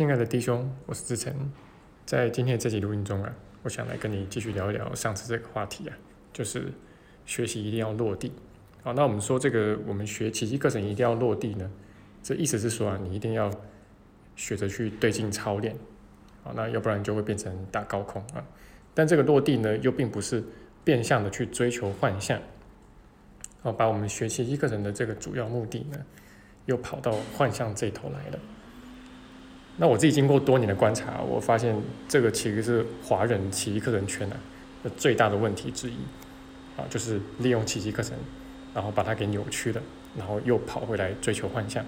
亲爱的弟兄，我是志成，在今天的这集录音中啊，我想来跟你继续聊一聊上次这个话题啊，就是学习一定要落地。好，那我们说这个我们学奇迹课程一定要落地呢，这意思是说啊，你一定要学着去对镜操练，好，那要不然就会变成打高空啊。但这个落地呢，又并不是变相的去追求幻象，好，把我们学奇迹课程的这个主要目的呢。又跑到幻象这头来了。那我自己经过多年的观察，我发现这个其实是华人奇迹课程圈啊的最大的问题之一啊，就是利用奇迹课程，然后把它给扭曲了，然后又跑回来追求幻象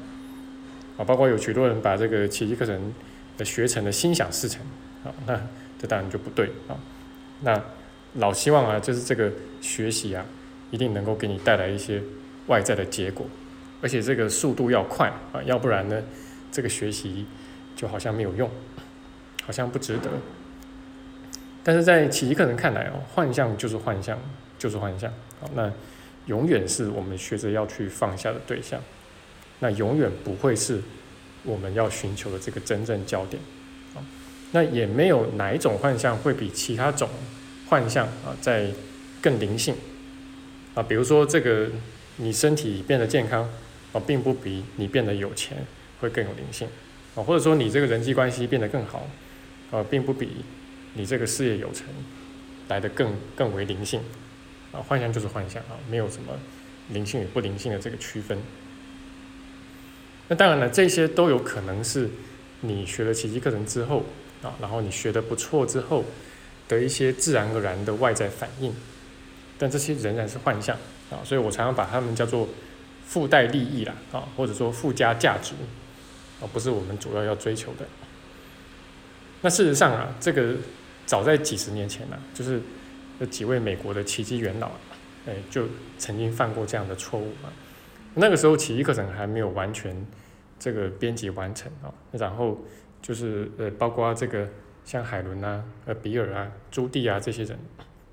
啊。包括有许多人把这个奇迹课程的学成的心想事成啊，那这当然就不对啊。那老希望啊，就是这个学习啊，一定能够给你带来一些外在的结果。而且这个速度要快啊，要不然呢，这个学习就好像没有用，好像不值得。但是在奇迹课程看来哦，幻象就是幻象，就是幻象。好，那永远是我们学着要去放下的对象，那永远不会是我们要寻求的这个真正焦点。啊，那也没有哪一种幻象会比其他种幻象啊在更灵性啊，比如说这个你身体变得健康。啊，并不比你变得有钱会更有灵性，啊，或者说你这个人际关系变得更好，呃，并不比你这个事业有成来的更更为灵性，啊，幻象就是幻象啊，没有什么灵性与不灵性的这个区分。那当然了，这些都有可能是你学了奇迹课程之后啊，然后你学的不错之后的一些自然而然的外在反应，但这些仍然是幻象啊，所以我常常把它们叫做。附带利益啦，啊，或者说附加价值，啊，不是我们主要要追求的。那事实上啊，这个早在几十年前呢，就是有几位美国的奇迹元老，哎，就曾经犯过这样的错误啊。那个时候奇迹课程还没有完全这个编辑完成啊，然后就是呃，包括这个像海伦啊、呃比尔啊、朱棣啊这些人，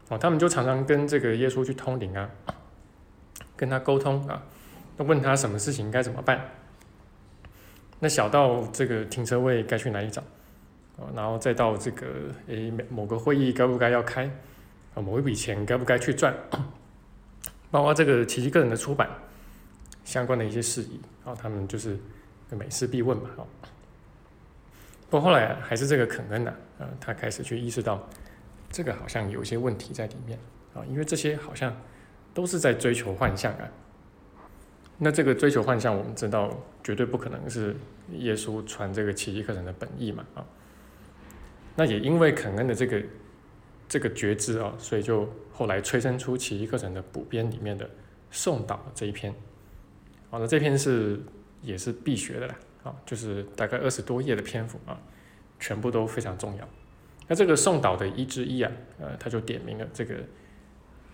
哦，他们就常常跟这个耶稣去通灵啊，跟他沟通啊。问他什么事情该怎么办？那小到这个停车位该去哪里找，啊，然后再到这个诶某个会议该不该要开，啊，某一笔钱该不该去赚，包括这个奇迹个人的出版相关的一些事宜，啊，他们就是每事必问嘛，啊，不过后来还是这个肯恩呐，啊，他开始去意识到这个好像有一些问题在里面，啊，因为这些好像都是在追求幻象啊。那这个追求幻象，我们知道绝对不可能是耶稣传这个奇迹课程的本意嘛啊。那也因为肯恩的这个这个觉知啊，所以就后来催生出奇迹课程的补编里面的送导这一篇。好，那这篇是也是必学的啦啊，就是大概二十多页的篇幅啊，全部都非常重要。那这个送导的一之一啊，呃，他就点明了这个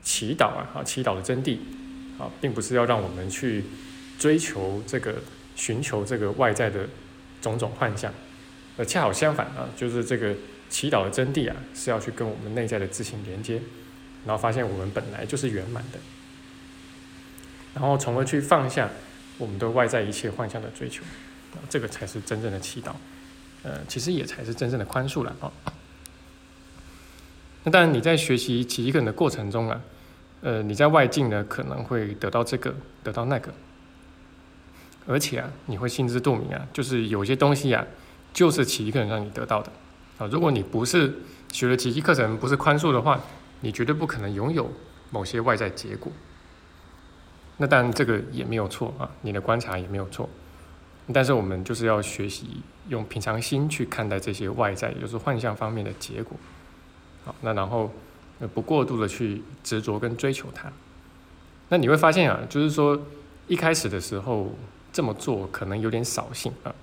祈祷啊，啊，祈祷的真谛。啊，并不是要让我们去追求这个、寻求这个外在的种种幻象，而恰好相反啊，就是这个祈祷的真谛啊，是要去跟我们内在的自信连接，然后发现我们本来就是圆满的，然后从而去放下我们对外在一切幻象的追求，啊，这个才是真正的祈祷，呃，其实也才是真正的宽恕了啊。那当然你在学习奇迹个人的过程中啊。呃，你在外境呢可能会得到这个，得到那个，而且啊，你会心知肚明啊，就是有些东西啊，就是奇迹课程让你得到的啊。如果你不是学了奇迹课程，不是宽恕的话，你绝对不可能拥有某些外在结果。那当然这个也没有错啊，你的观察也没有错，但是我们就是要学习用平常心去看待这些外在，也就是幻象方面的结果。好，那然后。不过度的去执着跟追求它，那你会发现啊，就是说一开始的时候这么做可能有点扫兴啊，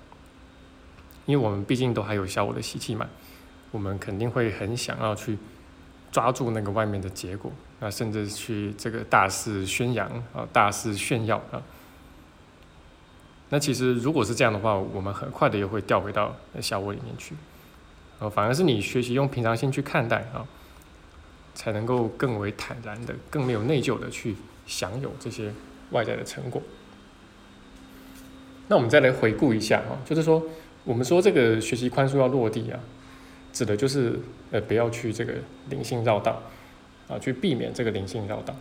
因为我们毕竟都还有小我的习气嘛，我们肯定会很想要去抓住那个外面的结果，那甚至去这个大肆宣扬啊，大肆炫耀啊。那其实如果是这样的话，我们很快的又会掉回到小我里面去，啊，反而是你学习用平常心去看待啊。才能够更为坦然的、更没有内疚的去享有这些外在的成果。那我们再来回顾一下啊，就是说我们说这个学习宽恕要落地啊，指的就是呃不要去这个灵性绕道啊，去避免这个灵性绕道。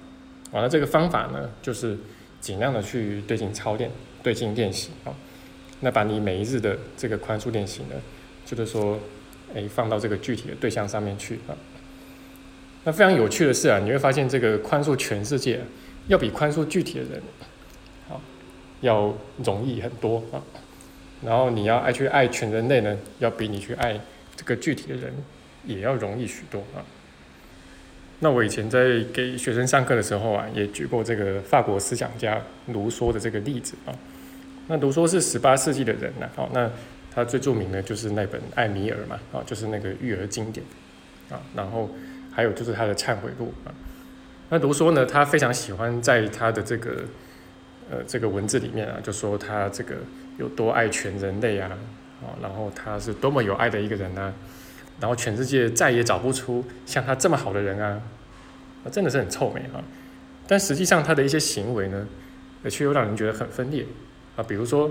完了这个方法呢，就是尽量的去对镜操练、对镜练习啊。那把你每一日的这个宽恕练习呢，就是说，哎，放到这个具体的对象上面去啊。那非常有趣的是啊，你会发现这个宽恕全世界，要比宽恕具体的人，好，要容易很多啊。然后你要爱去爱全人类呢，要比你去爱这个具体的人，也要容易许多啊。那我以前在给学生上课的时候啊，也举过这个法国思想家卢梭的这个例子啊。那卢梭是十八世纪的人呢，好，那他最著名的就是那本《艾米尔》嘛，啊，就是那个育儿经典啊。然后还有就是他的《忏悔录》啊。那卢梭呢，他非常喜欢在他的这个呃这个文字里面啊，就说他这个。有多爱全人类啊，啊，然后他是多么有爱的一个人啊，然后全世界再也找不出像他这么好的人啊，啊，真的是很臭美啊。但实际上他的一些行为呢，却又让人觉得很分裂啊。比如说，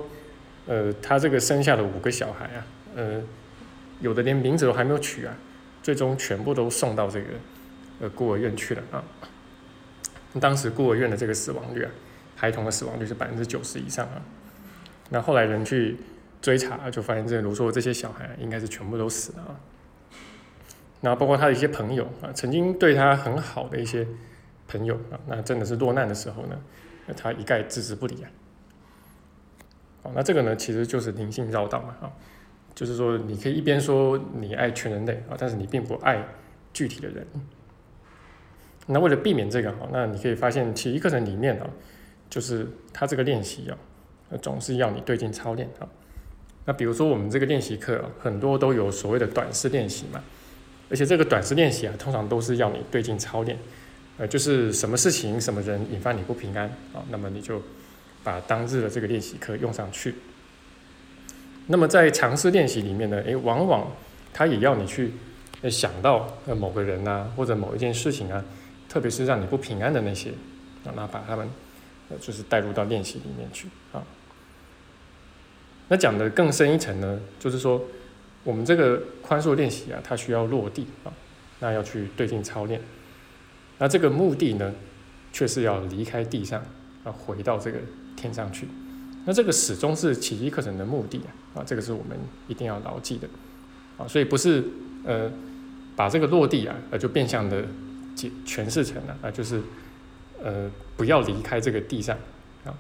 呃，他这个生下的五个小孩啊，呃，有的连名字都还没有取啊，最终全部都送到这个呃孤儿院去了啊。当时孤儿院的这个死亡率啊，孩童的死亡率是百分之九十以上啊。那后来人去追查，就发现这卢梭这些小孩应该是全部都死了啊。然后包括他的一些朋友啊，曾经对他很好的一些朋友啊，那真的是落难的时候呢，他一概置之不理啊。哦，那这个呢，其实就是灵性绕道嘛啊，就是说你可以一边说你爱全人类啊，但是你并不爱具体的人。那为了避免这个哈，那你可以发现体育课程里面啊，就是他这个练习啊。总是要你对镜操练啊。那比如说我们这个练习课啊，很多都有所谓的短式练习嘛，而且这个短式练习啊，通常都是要你对镜操练，呃，就是什么事情、什么人引发你不平安啊，那么你就把当日的这个练习课用上去。那么在尝试练习里面呢，诶，往往他也要你去想到呃某个人啊，或者某一件事情啊，特别是让你不平安的那些啊，那把他们就是带入到练习里面去啊。那讲的更深一层呢，就是说，我们这个宽恕练习啊，它需要落地啊，那要去对镜操练。那这个目的呢，却是要离开地上，啊，回到这个天上去。那这个始终是奇迹课程的目的啊，啊，这个是我们一定要牢记的啊。所以不是呃，把这个落地啊，呃，就变相的解诠释成了啊，就是呃，不要离开这个地上啊。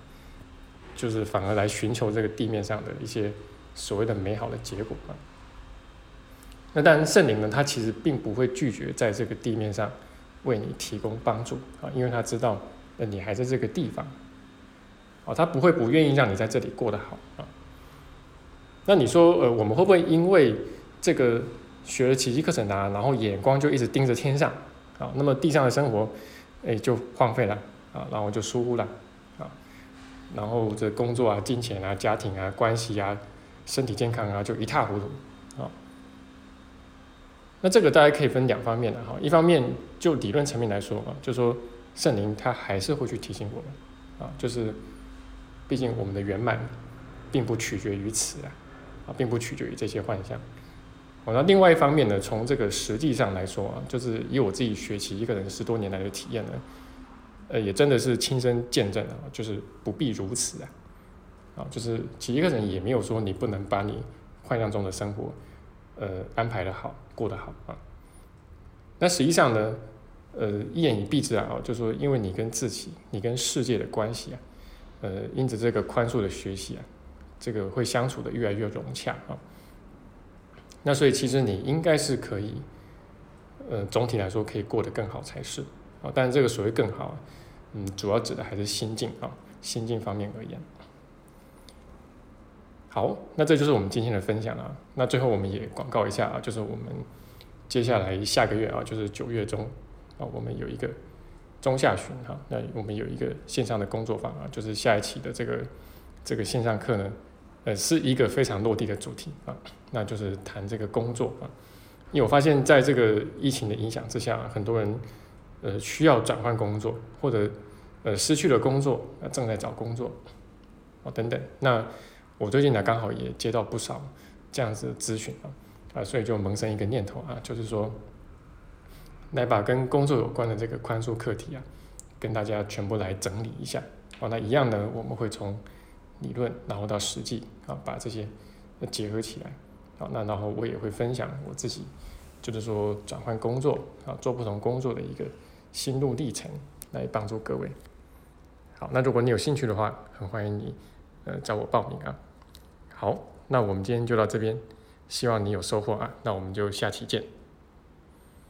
就是反而来寻求这个地面上的一些所谓的美好的结果啊。那当然，圣灵呢，他其实并不会拒绝在这个地面上为你提供帮助啊，因为他知道呃你还在这个地方，哦，他不会不愿意让你在这里过得好啊。那你说呃，我们会不会因为这个学了奇迹课程啊，然后眼光就一直盯着天上啊？那么地上的生活哎就荒废了啊，然后就疏忽了啊。然后这工作啊、金钱啊、家庭啊、关系啊、身体健康啊，就一塌糊涂啊。那这个大家可以分两方面的哈，一方面就理论层面来说啊，就说圣灵他还是会去提醒我们啊，就是毕竟我们的圆满并不取决于此啊，啊，并不取决于这些幻象。哦，那另外一方面呢，从这个实际上来说啊，就是以我自己学习一个人十多年来的体验呢。呃，也真的是亲身见证啊，就是不必如此啊，啊，就是其实一个人也没有说你不能把你幻象中的生活，呃，安排的好，过得好啊。那实际上呢，呃，一言以蔽之啊，就是说因为你跟自己、你跟世界的关系啊，呃，因此这个宽恕的学习啊，这个会相处的越来越融洽啊。那所以其实你应该是可以，呃，总体来说可以过得更好才是啊。但是这个所谓更好。嗯，主要指的还是心境啊，心境方面而言。好，那这就是我们今天的分享啊。那最后我们也广告一下啊，就是我们接下来下个月啊，就是九月中啊，我们有一个中下旬哈，那我们有一个线上的工作坊啊，就是下一期的这个这个线上课呢，呃，是一个非常落地的主题啊，那就是谈这个工作啊。因为我发现在这个疫情的影响之下，很多人。呃，需要转换工作，或者呃失去了工作，呃正在找工作，哦等等。那我最近呢刚好也接到不少这样子的咨询啊，啊，所以就萌生一个念头啊，就是说，来把跟工作有关的这个宽恕课题啊，跟大家全部来整理一下。哦，那一样呢，我们会从理论然后到实际啊，把这些结合起来。好，那然后我也会分享我自己，就是说转换工作啊，做不同工作的一个心路历程，来帮助各位。好，那如果你有兴趣的话，很欢迎你呃找我报名啊。好，那我们今天就到这边，希望你有收获啊。那我们就下期见。